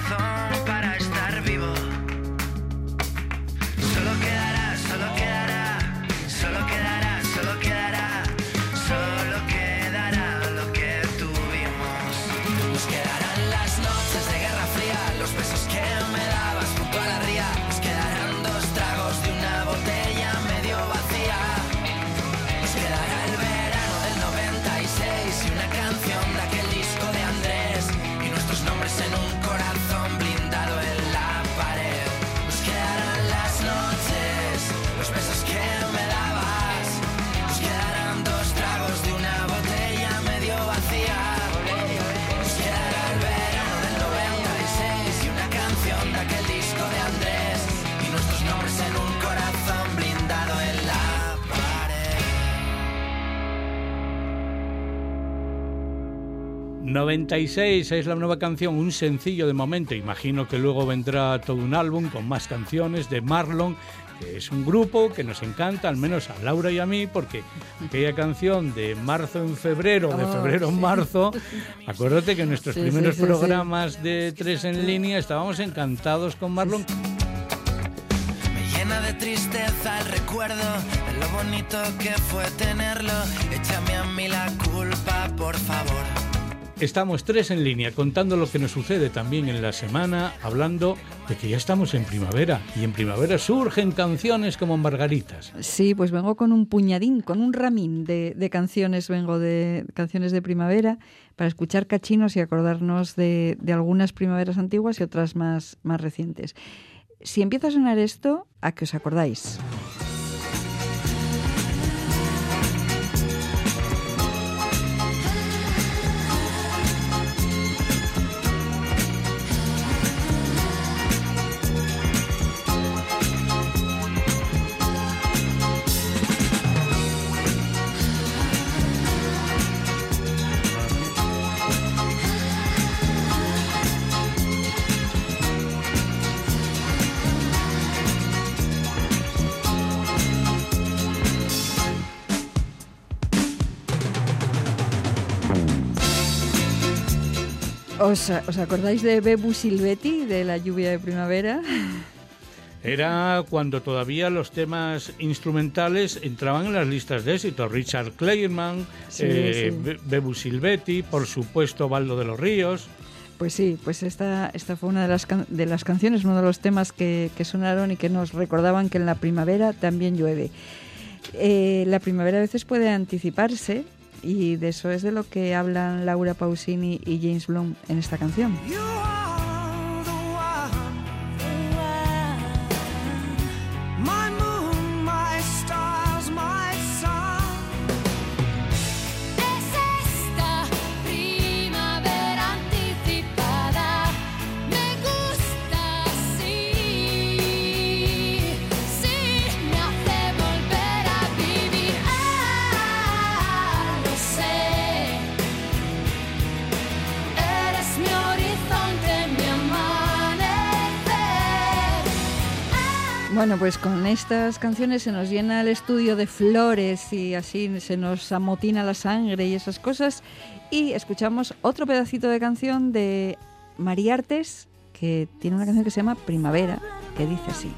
96 es la nueva canción, un sencillo de momento. Imagino que luego vendrá todo un álbum con más canciones de Marlon, que es un grupo que nos encanta, al menos a Laura y a mí, porque aquella canción de marzo en febrero, de oh, febrero en marzo, acuérdate que en nuestros primeros programas de tres en línea estábamos encantados con Marlon de tristeza el recuerdo de lo bonito que fue tenerlo. Échame a mí la culpa, por favor. Estamos tres en línea contando lo que nos sucede también en la semana, hablando de que ya estamos en primavera y en primavera surgen canciones como Margaritas. Sí, pues vengo con un puñadín, con un ramín de, canciones, vengo de canciones de primavera para escuchar cachinos y acordarnos de, algunas primaveras antiguas y otras más, más recientes. Si empieza a sonar esto, ¿a qué os acordáis? ¿Os, os acordáis de Bebu Silvetti, de la lluvia de primavera? (laughs) Era cuando todavía los temas instrumentales entraban en las listas de éxito. Richard Clayman, Sí, eh, sí. Bebu Silvetti, por supuesto Baldo de los Ríos. Pues sí, pues esta, esta fue una de las, can- de las canciones, uno de los temas que, que sonaron y que nos recordaban que en la primavera también llueve. Eh, la primavera a veces puede anticiparse y de eso es de lo que hablan Laura Pausini y James Bloom en esta canción. Bueno, pues con estas canciones se nos llena el estudio de flores y así se nos amotina la sangre y esas cosas. Y escuchamos otro pedacito de canción de María Artes, que tiene una canción que se llama Primavera, que dice así.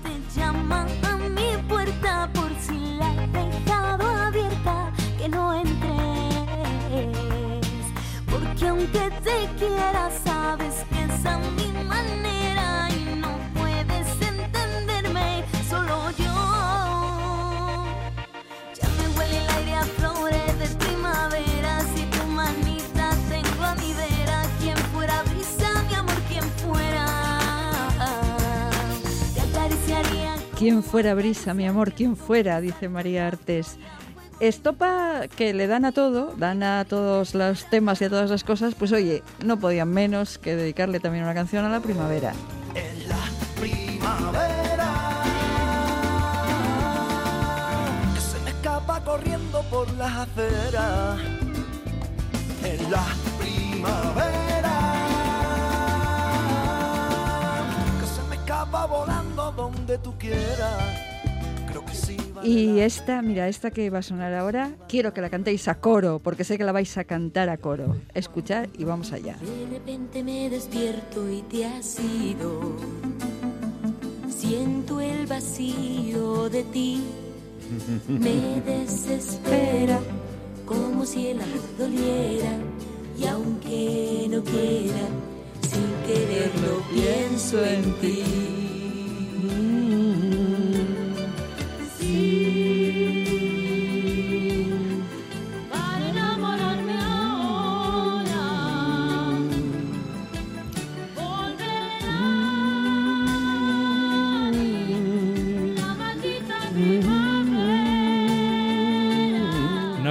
¿Quién fuera Brisa, mi amor? ¿Quién fuera? Dice María Artes. Estopa que le dan a todo, dan a todos los temas y a todas las cosas, pues oye, no podían menos que dedicarle también una canción a la primavera. En la primavera que se me escapa corriendo por las aceras. En la primavera que se me escapa volando donde tú quieras. Creo que sí. Y esta, mira, esta que va a sonar ahora, quiero que la cantéis a coro, porque sé que la vais a cantar a coro. Escuchad y vamos allá. De repente me despierto y te has ido. Siento el vacío de ti. (laughs) Me desespera como si el amor doliera. Y aunque no quiera, sin quererlo pienso en ti.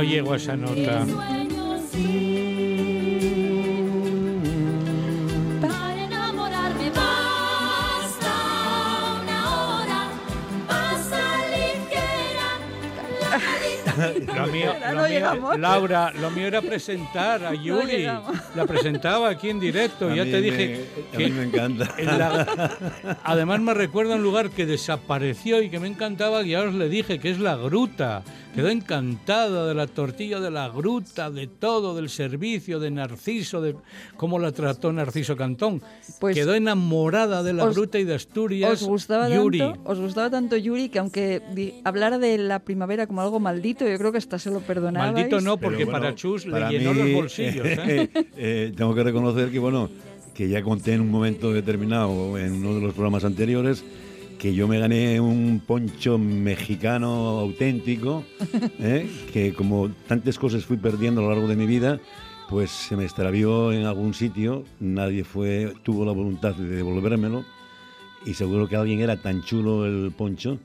Llego a esa nota. Mío, (laughs) lo no mío-. Laura, lo mío era presentar a Yuri. llegamos. la presentaba aquí en directo. A ya mí te me- dije a que mí me encanta. en la- además me recuerda un lugar que desapareció y que me encantaba y ahora os le dije que es la gruta. Quedó encantada de la tortilla de la gruta, de todo, del servicio, de Narciso, de cómo la trató Narciso Cantón. Pues- Quedó enamorada de la os- gruta y de Asturias. Os gustaba Yuri. tanto, os gustaba tanto Yuri que aunque hablara de la primavera como algo maldito, yo creo que hasta se lo perdonaba. Maldito no, porque bueno, para Chus le para llenó mí, los bolsillos. ¿eh? (laughs) eh, tengo que reconocer que, bueno, que ya conté en un momento determinado, en uno de los programas anteriores, que yo me gané un poncho mexicano auténtico, (laughs) ¿eh? que como tantas cosas fui perdiendo a lo largo de mi vida, pues se me extravió en algún sitio, nadie fue, tuvo la voluntad de devolvérmelo y seguro que alguien era tan chulo el poncho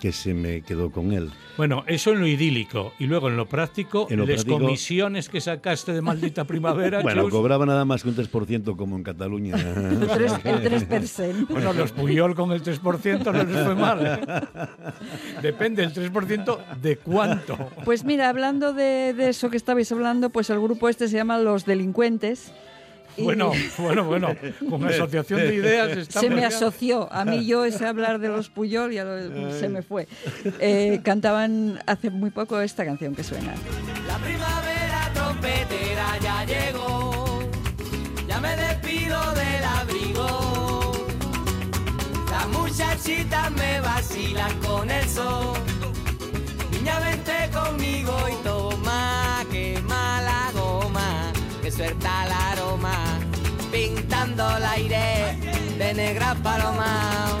que se me quedó con él. Bueno, eso en lo idílico. Y luego en lo práctico, En lo las práctico- comisiones que sacaste de maldita primavera, (laughs) Bueno, Chus. cobraba nada más que un 3% como en Cataluña. El 3%. El 3%. Bueno, los Puyol con el 3% no les fue mal. ¿eh? Depende el 3% de cuánto. Pues mira, hablando de, de eso que estabais hablando, pues el grupo este se llama Los Delincuentes. Bueno, (laughs) bueno, bueno. Con asociación de ideas estamos se me asoció. A mí yo ese hablar de los Puyol ya lo- se me fue. Eh, cantaban hace muy poco esta canción que suena. La primavera trompetera ya llegó, ya me despido del abrigo. Las muchachitas me vacilan con el sol. Niña, vente conmigo y toma, quema la goma, que suelta el el aire de negra paloma.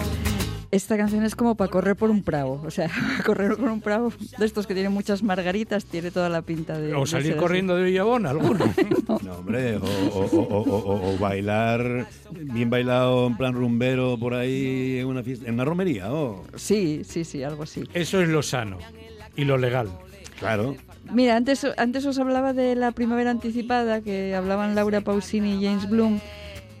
Esta canción es como para correr por un prado. O sea, (laughs) correr por un prado de estos que tienen muchas margaritas, tiene toda la pinta de. O de salir así. corriendo de Villabona, alguno. (laughs) No, hombre, o, o- o- o- o- o bailar bien bailado en plan rumbero por ahí en una fiesta, en una romería, oh, Sí, sí, sí, algo así. Eso es lo sano y lo legal. claro. Mira, antes, antes os hablaba de la primavera anticipada, que hablaban Laura Pausini y James Bloom,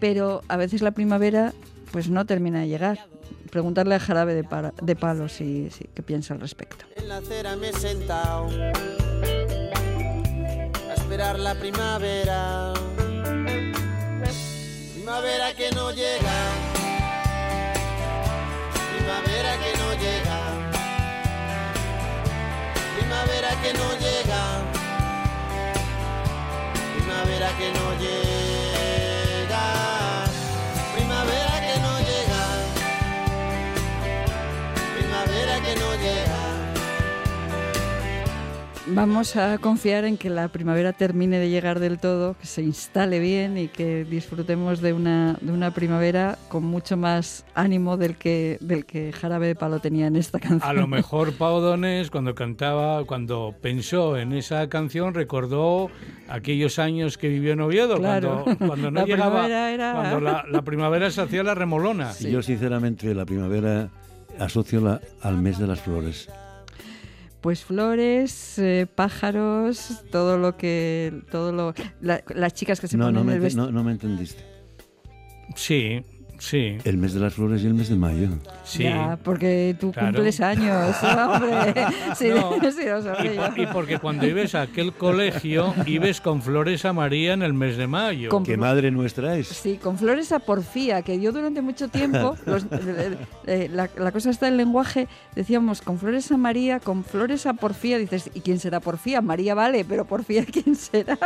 pero a veces la primavera pues no termina de llegar. Preguntarle a Jarabe de, Para- de Palo si, si- qué piensa al respecto. En la acera me he sentado a esperar la primavera. Primavera que no llega. Primavera que no llega. Primavera que no llega. Primavera que no llega. Vamos a confiar en que la primavera termine de llegar del todo, que se instale bien y que disfrutemos de una, de una primavera con mucho más ánimo del que, del que Jarabe de Palo tenía en esta canción. A lo (laughs) mejor Pau Donés, cuando cantaba, cuando pensó en esa canción, recordó aquellos años que vivió en Oviedo, Claro. cuando, cuando no La llegaba, primavera era- cuando la, la primavera se hacía la remolona. Yo sinceramente la primavera asocio la, al mes de las flores. Pues flores, eh, pájaros, todo lo que, todo lo, la- las chicas que se No, ponen no me, el vestido. no, no me entendiste. Sí, sí, El mes de las flores y el mes de mayo. sí. Ya, porque tú Claro. cumples años, (laughs) hombre. Sí, No. sí, lo Y, sabía. por- y porque cuando ibas a aquel colegio, ibas con flores a María en el mes de mayo. Con- ¿Qué madre nuestra es? Sí, con flores a porfía, que yo durante mucho tiempo, (laughs) los- eh, eh, la, la cosa está del lenguaje, decíamos con flores a María, con flores a porfía, dices, ¿y quién será porfía? María vale, pero porfía, ¿quién será?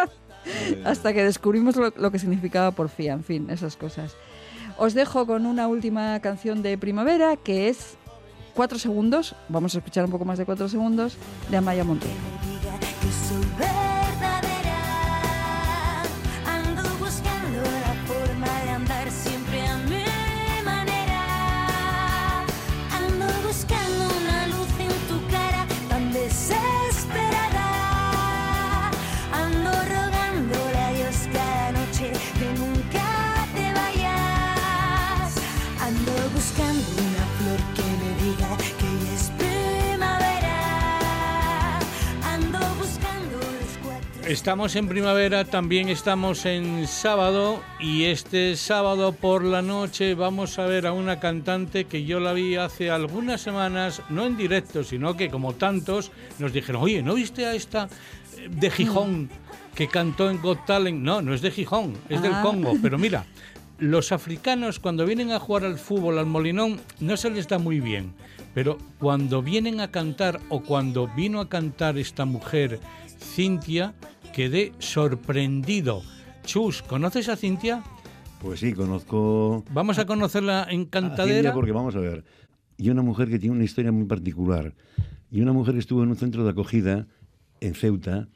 Hasta que descubrimos lo, lo que significaba porfía, en fin, esas cosas. Os dejo con una última canción de primavera, que es Cuatro segundos, vamos a escuchar un poco más de cuatro segundos, de Amaya Montero. Estamos en primavera, también estamos en sábado y este sábado por la noche vamos a ver a una cantante que yo la vi hace algunas semanas, no en directo, sino que como tantos nos dijeron, oye, ¿no viste a esta eh, de Gijón que cantó en Got Talent? No, no es de Gijón, es del Ah. Congo, pero mira, los africanos cuando vienen a jugar al fútbol al Molinón no se les da muy bien, pero cuando vienen a cantar o cuando vino a cantar esta mujer, Cintia, quedé sorprendido. Chus, ¿conoces a Cintia? Pues sí, conozco Vamos a conocerla a Cintia encantadera. porque vamos a ver. Y una mujer que tiene una historia muy particular. Y una mujer que estuvo en un centro de acogida en Ceuta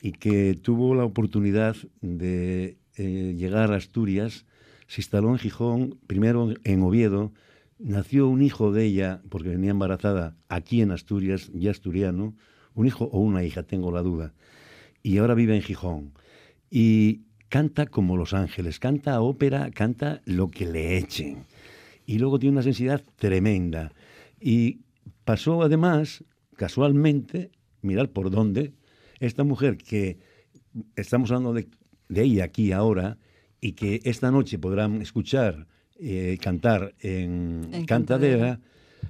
y que tuvo la oportunidad de eh, llegar a Asturias, se instaló en Gijón, primero en Oviedo, nació un hijo de ella, porque venía embarazada aquí en Asturias, ya asturiano, un hijo o una hija, tengo la duda, y ahora vive en Gijón. Y canta como Los Ángeles, canta ópera, canta lo que le echen. Y luego tiene una sensibilidad tremenda. Y pasó además, casualmente, mirar por dónde, esta mujer que estamos hablando de, de ella aquí ahora y que esta noche podrán escuchar eh, cantar en, En Cantadera,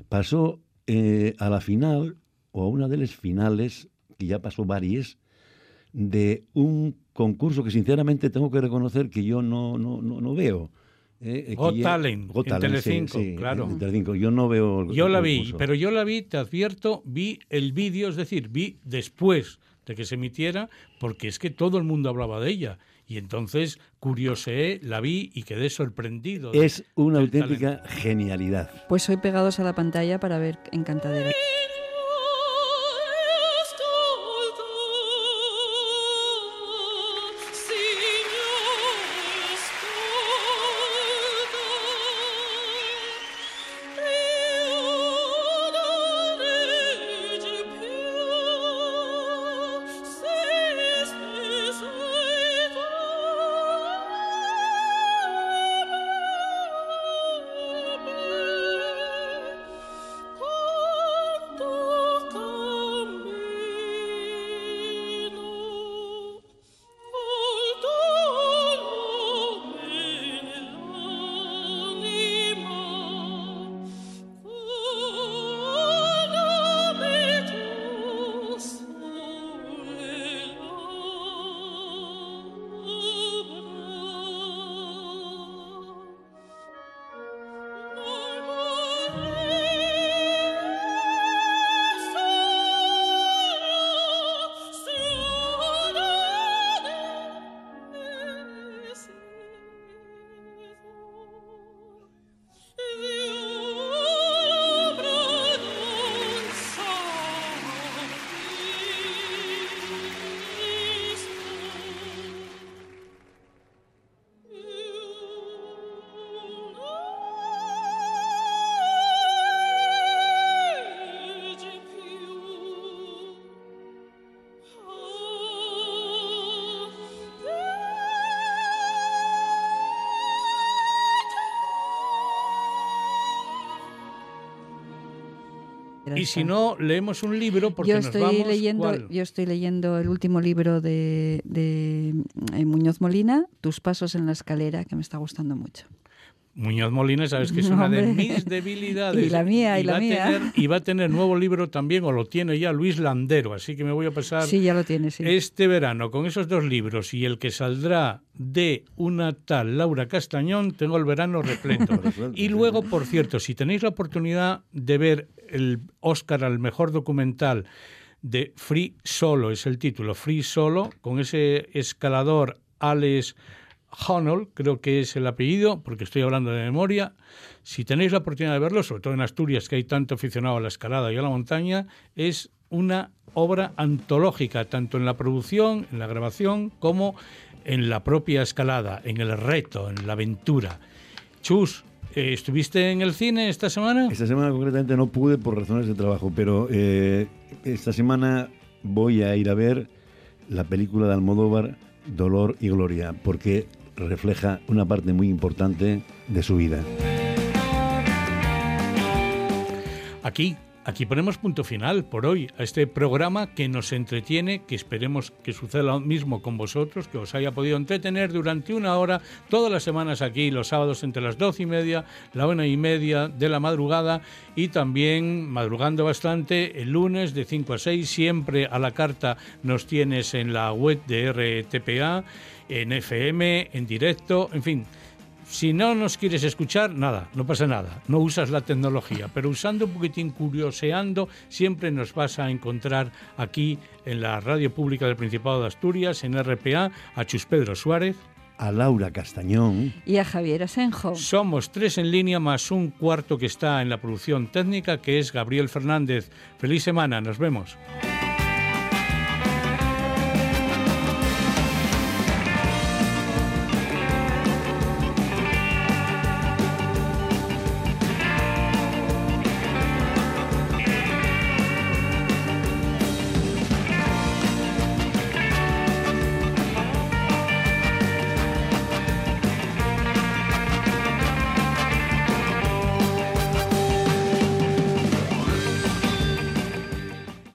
pasó eh, a la final, o a una de las finales, que ya pasó varias, de un concurso que sinceramente tengo que reconocer que yo no, no, no, no veo. eh, Got ya- Talent, Got en Talent, sí, Telecinco, sí, claro. en Telecinco. Yo no veo. el- Yo el la vi, concurso. pero yo la vi, te advierto, vi el vídeo, es decir, vi después de que se emitiera, porque es que todo el mundo hablaba de ella. Y entonces curioseé, la vi y quedé sorprendido. de- Es una auténtica genialidad. Pues hoy pegados a la pantalla para ver Encantadera. Y si no, leemos un libro porque yo nos estoy vamos... leyendo, ¿cuál? yo estoy leyendo el último libro de, de, eh, Muñoz Molina, Tus pasos en la escalera, que me está gustando mucho. Muñoz Molina, sabes que es (laughs) una de mis debilidades. Y la mía, y la va a mía. tener- y va a tener nuevo libro también, o lo tiene ya Luis Landero, así que me voy a pasar Sí, ya lo tienes, sí. este verano con esos dos libros y el que saldrá de una tal Laura Castañón, tengo el verano repleto. (laughs) y luego, por cierto, si tenéis la oportunidad de ver el Oscar al mejor documental de Free Solo, es el título, Free Solo, con ese escalador Alex Honnold, creo que es el apellido, porque estoy hablando de memoria. Si tenéis la oportunidad de verlo, sobre todo en Asturias, que hay tanto aficionado a la escalada y a la montaña, es una obra antológica, tanto en la producción, en la grabación, como en la propia escalada, en el reto, en la aventura. Chus, eh, ¿estuviste en el cine esta semana? Esta semana concretamente no pude por razones de trabajo, pero eh, esta semana voy a ir a ver la película de Almodóvar, Dolor y Gloria, porque refleja una parte muy importante de su vida. Aquí, aquí ponemos punto final por hoy a este programa que nos entretiene, que esperemos que suceda lo mismo con vosotros, que os haya podido entretener durante una hora, todas las semanas aquí, los sábados entre las doce y media, la una y media de la madrugada y también madrugando bastante el lunes de 5 a 6, siempre a la carta nos tienes en la web de RTPA, en FM, en directo, en fin. Si no nos quieres escuchar, nada, no pasa nada, no usas la tecnología, pero usando un poquitín, curioseando, siempre nos vas a encontrar aquí en la radio pública del Principado de Asturias, en RPA, a Chus Pedro Suárez. A Laura Castañón. Y a Javier Asenjo. Somos tres en línea más un cuarto que está en la producción técnica, que es Gabriel Fernández. Feliz semana, nos vemos.